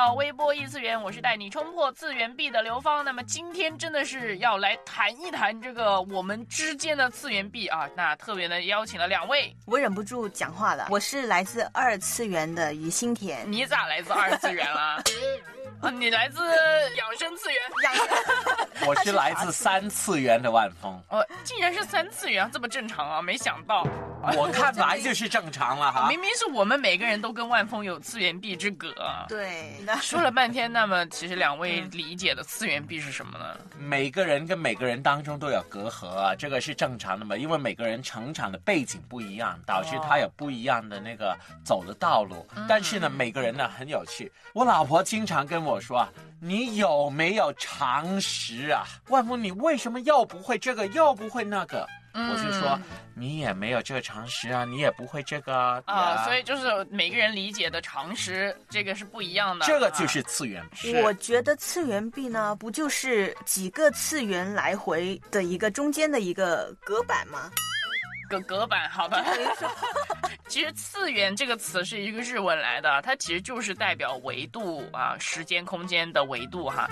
到微波异次元，我是带你冲破次元壁的刘芳。那么今天真的是要来谈一谈这个我们之间的次元壁啊。那特别的邀请了两位，我忍不住讲话了。我是来自二次元的于心田，你咋来自二次元了？啊，你来自养生次元，养生我是来自三次元的万峰。哦，竟然是三次元，这么正常啊？没想到，我看来就是正常了哈。明明是我们每个人都跟万峰有次元壁之隔。对，说了半天，那么其实两位理解的次元壁是什么呢？每个人跟每个人当中都有隔阂啊，这个是正常的嘛？因为每个人成长的背景不一样，导致他有不一样的那个走的道路。但是呢，每个人呢很有趣。我老婆经常跟我说啊，你有没有常识啊？万峰，你为什么又不会这个又不会那个？我就说你也没有这个常识啊，你也不会这个啊，所以就是每个人理解的常识，这个是不一样的。这个就是次元壁。我觉得次元壁呢，不就是几个次元来回的一个中间的一个隔板吗？隔隔板，好吧。其实“次元”这个词是一个日文来的，它其实就是代表维度啊，时间空间的维度哈。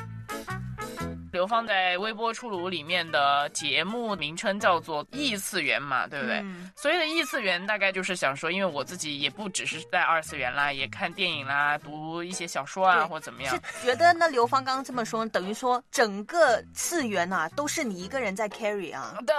刘芳在微波出炉里面的节目名称叫做异次元嘛，对不对？所谓的异次元大概就是想说，因为我自己也不只是在二次元啦，也看电影啦，读一些小说啊，或怎么样。是觉得那刘芳刚刚这么说，等于说整个次元啊都是你一个人在 carry 啊？的，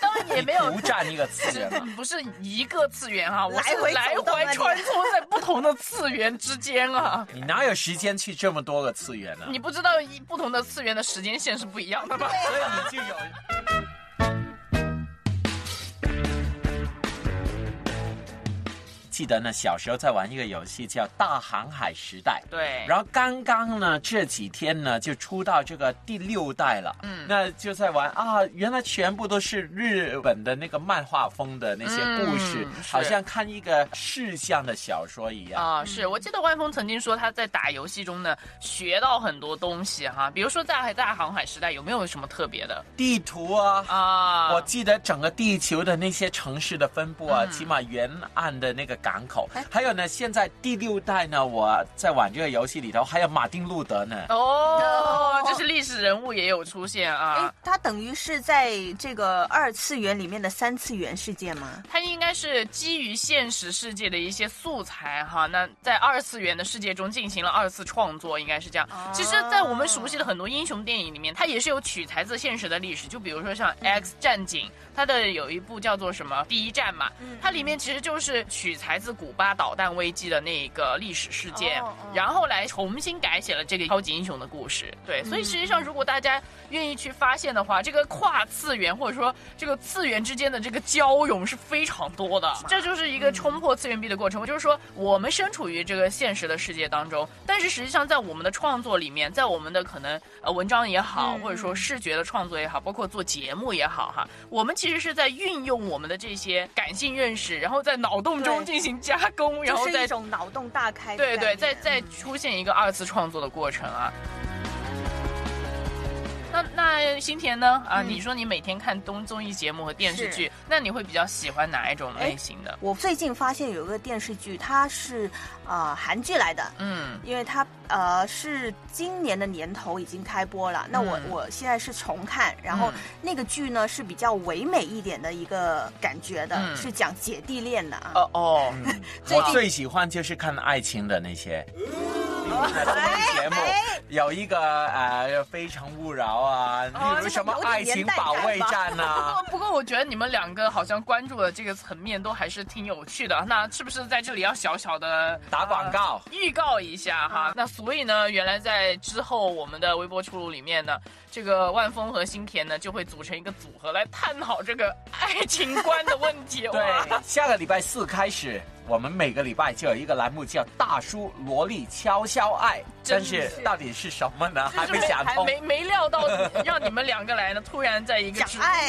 当然也没有独占一个次元，不是一个次元哈，来回来回穿梭在不同的次元之间啊。你哪有时间去这么多个次元呢？你不知道一不同的次元的时间线是不一样的吧？所以你就有。记得呢，小时候在玩一个游戏叫《大航海时代》。对。然后刚刚呢，这几天呢，就出到这个第六代了。嗯。那就在玩啊，原来全部都是日本的那个漫画风的那些故事，好像看一个视像的小说一样。啊，是我记得万峰曾经说他在打游戏中呢学到很多东西哈，比如说在大航海时代有没有什么特别的地图啊？啊，我记得整个地球的那些城市的分布啊，起码沿岸的那个。港口，还有呢，现在第六代呢，我在玩这个游戏里头，还有马丁路德呢。哦，就是历史人物也有出现啊。他等于是在这个二次元里面的三次元世界吗？它应该是基于现实世界的一些素材哈，那在二次元的世界中进行了二次创作，应该是这样。其实，在我们熟悉的很多英雄电影里面，它也是有取材自现实的历史，就比如说像《X 战警》，它的有一部叫做什么《第一战》嘛，它里面其实就是取材。自古巴导弹危机的那个历史事件，然后来重新改写了这个超级英雄的故事。对，所以实际上，如果大家愿意去发现的话，这个跨次元或者说这个次元之间的这个交融是非常多的。这就是一个冲破次元壁的过程。就是说，我们身处于这个现实的世界当中，但是实际上在我们的创作里面，在我们的可能呃文章也好，或者说视觉的创作也好，包括做节目也好，哈，我们其实是在运用我们的这些感性认识，然后在脑洞中进行。加工，然后再一种脑洞大开，对对，再再出现一个二次创作的过程啊。那那新田呢？啊，你说你每天看综综艺节目和电视剧，那你会比较喜欢哪一种类型的？我最近发现有一个电视剧，它是啊韩剧来的，嗯，因为它呃是今年的年头已经开播了。那我我现在是重看，然后那个剧呢是比较唯美一点的一个感觉的，是讲姐弟恋的啊。哦哦，我最喜欢就是看爱情的那些。节目有一个呃《非诚勿扰》啊，例如什么爱情保卫战呐。不过我觉得你们两个好像关注的这个层面都还是挺有趣的。那是不是在这里要小小的打广告预告一下哈？那所以呢，原来在之后我们的微博出炉里面呢，这个万峰和新田呢就会组成一个组合来探讨这个爱情观的问题。对，下个礼拜四开始。我们每个礼拜就有一个栏目叫“大叔萝莉悄悄爱”，但是到底是什么呢？还没想通，没没料到让你们两个来呢，突然在一个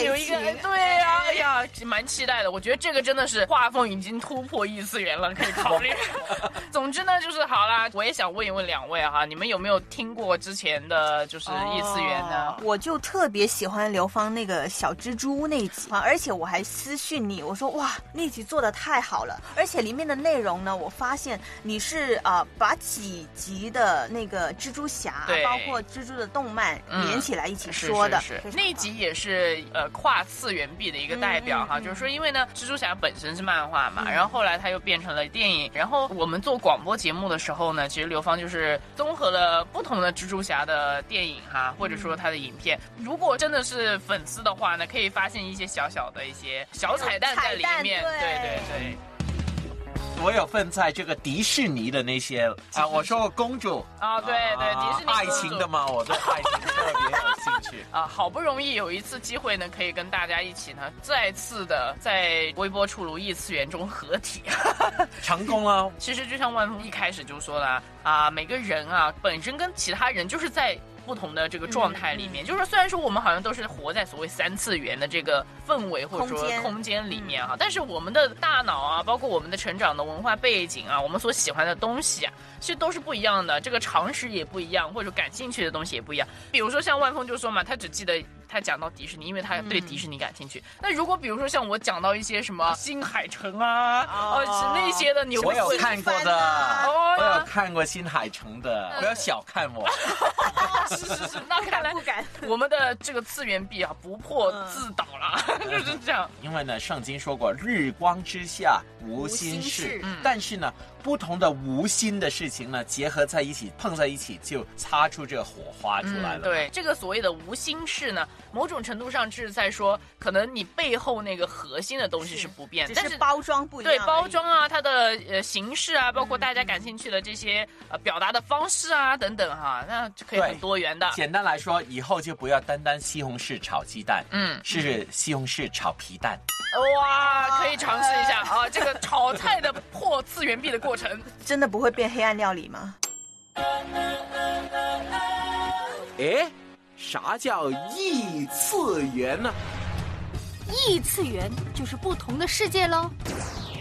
有一个对呀，哎呀，蛮期待的。我觉得这个真的是画风已经突破异次元了，可以考虑。总之呢，就是好啦，我也想问一问两位哈，你们有没有听过之前的就是异次元呢？我就特别喜欢刘芳那个小蜘蛛那集，而且我还私讯你，我说哇，那集做的太好了，而且。里面的内容呢，我发现你是啊、把几集的那个蜘蛛侠，包括蜘蛛的动漫嗯连起来一起说的，是是是。那一集也是呃跨次元壁的一个代表哈，就是说因为呢，蜘蛛侠本身是漫画嘛，嗯。然后后来他又变成了电影，然后我们做广播节目的时候呢，其实刘芳就是综合了不同的蜘蛛侠的电影哈，或者说他的影片。如果真的是粉丝的话呢，可以发现一些小小的一些小彩蛋在里面，对对对。我有份在这个迪士尼的那些啊，我说过公主啊对对迪士尼爱情的嘛，我对爱情特别有兴趣。啊，好不容易有一次机会呢，可以跟大家一起呢，再次的在微波出炉异次元中合体。成功了，其实就像万峰一开始就说了啊，每个人啊本身跟其他人就是在。不同的这个状态里面，就是虽然说我们好像都是活在所谓三次元的这个氛围或者说空间里面哈，但是我们的大脑啊，包括我们的成长的文化背景啊，我们所喜欢的东西啊，其实都是不一样的，这个常识也不一样，或者感兴趣的东西也不一样。比如说像万峰就说嘛，他只记得他讲到迪士尼，因为他对迪士尼感兴趣。那如果比如说像我讲到一些什么新海诚啊，哦。那些的，你我会有看过的，哦我有看过新海诚的，不要小看我。是是是，那 看来不敢。我们的这个次元壁啊，不破自倒了，就是这样。因为呢，圣经说过“日光之下无心事。事”，嗯。但是呢，不同的无心的事情呢，结合在一起，碰在一起，就擦出这个火花出来了。嗯。对，这个所谓的无心事呢，某种程度上是在说，可能你背后那个核心的东西是不变，但是只是包装不一样对，包装啊，它的呃形式啊，包括大家感兴趣的这些呃表达的方式啊等等哈，那可以很多元的。简单来说，以后就不要单单西红柿炒鸡蛋，嗯，是西红柿炒皮蛋。哇，可以尝试一下啊，这个炒菜的破次元壁的过程。真的不会变黑暗料理吗？哎，啥叫异次元呢？异次元就是不同的世界喽。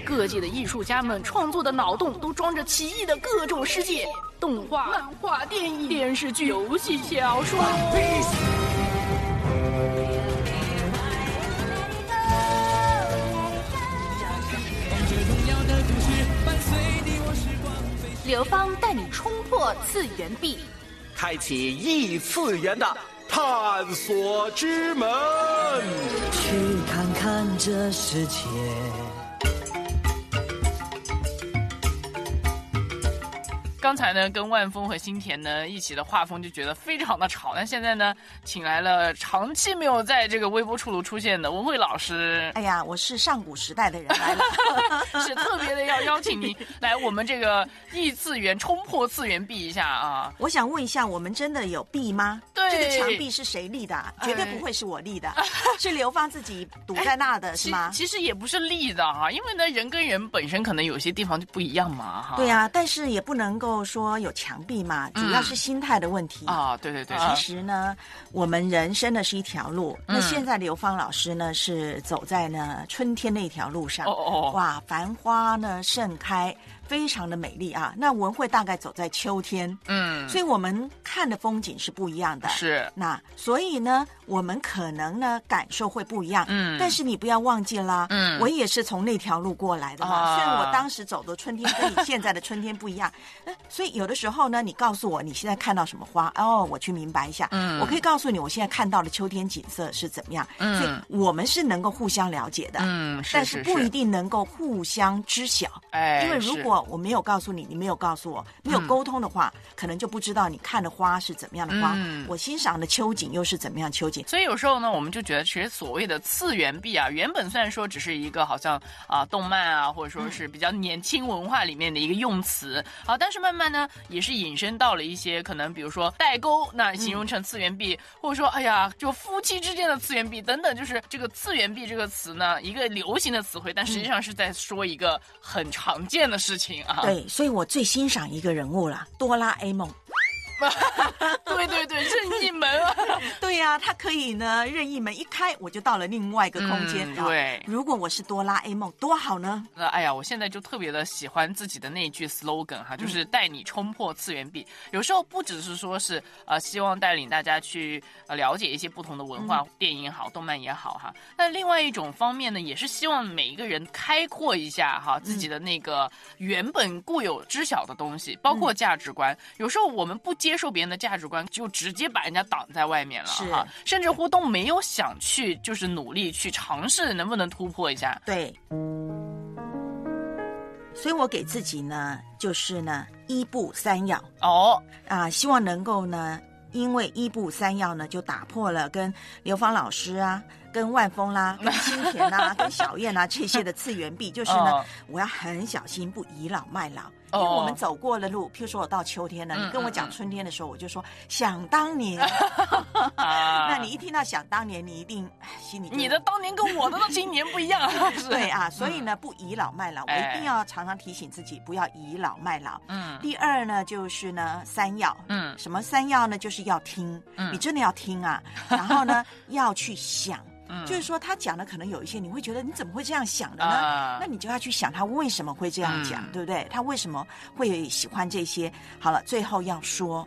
各界的艺术家们创作的脑洞都装着奇异的各种世界，动画、漫画、电影、电视剧、游戏、小说。刘芳带你冲破次元壁，开启异次元的探索之门。去看看这世界。刚才呢，跟万峰和新田呢一起的画风就觉得非常的吵，但现在呢，请来了长期没有在这个微波出炉出现的文慧老师，哎呀，我是上古时代的人来了。是特别的要邀请你来我们这个异次元冲破次元壁一下啊！我想问一下，我们真的有壁吗？对这个墙壁是谁立的啊？绝对不会是我立的，是刘芳自己堵在那的，是其吗？其实也不是立的哈、因为呢，人跟人本身可能有些地方就不一样嘛哈。对呀、但是也不能够说有墙壁嘛，主要是心态的问题。啊，对对对，其实呢，我们人生的是一条路。嗯那现在刘芳老师呢，是走在呢春天那条路上。哦哦哦哇，繁花呢盛开，非常的美丽啊。那文慧大概走在秋天，嗯，所以我们看的风景是不一样的。是那所以呢，我们可能呢感受会不一样。嗯但是你不要忘记啦，嗯我也是从那条路过来的嘛。啊虽然我当时走的春天跟你现在的春天不一样，呃所以有的时候呢，你告诉我你现在看到什么花，哦，我去明白一下。嗯我可以告诉你我现在看到的秋天景色是怎么样。嗯所以我们是能够互相了解的。嗯，是但是不一定能够互相知晓，哎，因为如是果我没有告诉你，你没有告诉我，没有沟通的话，可能就不知道你看的花是怎么样的花，嗯。我欣赏的秋景又是怎么样秋景。所以有时候呢，我们就觉得，其实所谓的次元壁啊，原本虽然说只是一个好像啊动漫啊，或者说是比较年轻文化里面的一个用词。啊，但是慢慢呢，也是引申到了一些可能，比如说代沟，那形容成次元壁，或者说哎呀，就夫妻之间的次元壁等等，就是这个次元壁这个词呢，一个流行的词汇，但实际上是在说一个很常见的事情对，所以我最欣赏一个人物啦，哆啦 A 梦。对对对，任意门啊。对呀、它可以呢任意门一开，我就到了另外一个空间。对如果我是哆啦 A 梦，多好呢！那哎呀，我现在就特别的喜欢自己的那句 slogan 哈，就是带你冲破次元壁。有时候不只是说是呃，希望带领大家去呃了解一些不同的文化，电影也好，动漫也好哈。那另外一种方面呢，也是希望每一个人开阔一下哈自己的那个原本固有知晓的东西，包括价值观。有时候我们不接受别人的价值观，就直接把人家挡在外面了是哈，甚至乎都没有想去就是努力去尝试能不能突破一下。对，所以我给自己呢，就是呢一步三要哦，啊，希望能够呢，因为一步三要呢，就打破了跟刘芳老师啊。跟万峰啦、跟新田啦、跟小燕啦这些的次元壁，就是呢，哦我要很小心，不倚老卖老。因哦为我们走过的路，譬如说我到秋天了，嗯你跟我讲春天的时候，我就说想当年。啊那你一听到想当年，你一定心里你的当年跟我的今年不一样，是对啊，所以呢，不倚老卖老，我哎一定要常常提醒自己，不要倚老卖老。嗯第二呢，就是呢，三要。嗯什么三要呢？就是要听，嗯你真的要听啊。然后呢，要去想，嗯就是说他讲的可能有一些你会觉得你怎么会这样想的呢？啊那你就要去想他为什么会这样讲，嗯对不对？他为什么会喜欢这些？好了，最后要说。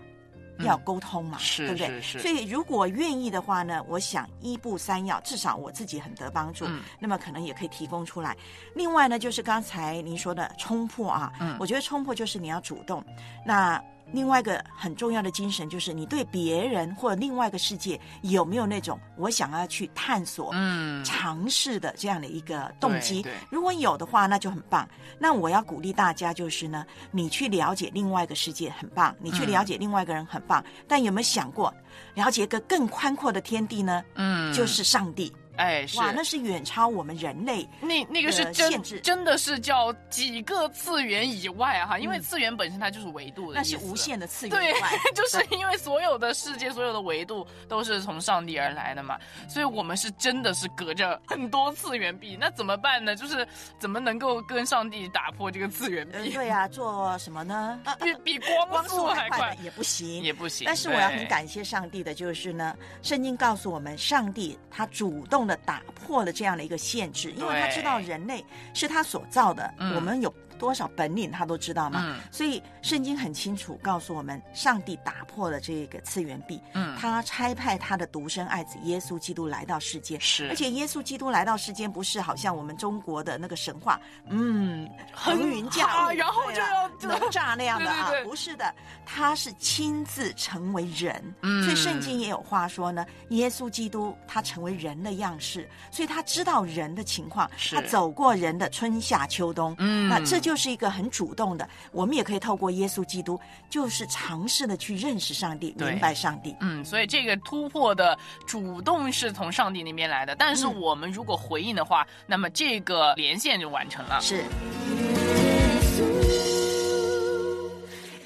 要沟通嘛，嗯对不对？所以如果愿意的话呢，我想一步三要，至少我自己很得帮助。嗯那么可能也可以提供出来。另外呢，就是刚才您说的冲破啊，嗯我觉得冲破就是你要主动。那另外一个很重要的精神就是你对别人或者另外一个世界有没有那种我想要去探索、嗯尝试的这样的一个动机？如果有的话，那就很棒。那我要鼓励大家就是呢，你去了解另外一个世界很棒，你去了解另外一个人很棒，但有没有想过了解一个更宽阔的天地呢？嗯就是上帝。哎是哇，那是远超我们人类。那那个是真真的是叫几个次元以外哈，因为次元本身它就是维度的那是无限的次元对，就是因为所有的世界、所有的维度都是从上帝而来的嘛，所以我们是真的是隔着很多次元壁，那怎么办呢？就是怎么能够跟上帝打破这个次元呃，壁？对啊，做什么呢？啊 比比光光速速还快 还快，也不行，也不行。但是我要很感谢上帝的，就是呢，圣经告诉我们，上帝他主动的打破了这样的一个限制，因为他知道人类是他所造的，嗯。我们有多少本领他都知道嘛。嗯。所以圣经很清楚告诉我们，上帝打破了这个次元壁，嗯。他差派他的独生爱子耶稣基督来到世间，是。而且耶稣基督来到世间，不是好像我们中国的那个神话，嗯，很腾云驾雾，啊然后就要啊哪吒那样的啊，不是的，他是亲自成为人，嗯。所以圣经也有话说呢，耶稣基督他成为人的样式，所以他知道人的情况，是。他走过人的春夏秋冬，嗯。那这就是一个很主动的，我们也可以透过耶稣基督，就是尝试的去认识上帝，明白上帝。嗯，所以这个突破的主动是从上帝那边来的，但是我们如果回应的话，那么这个连线就完成了。是，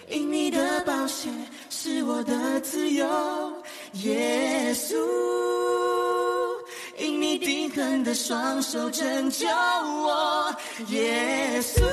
因你的保险是我的自由，耶稣。定恒的双手拯救我，耶稣。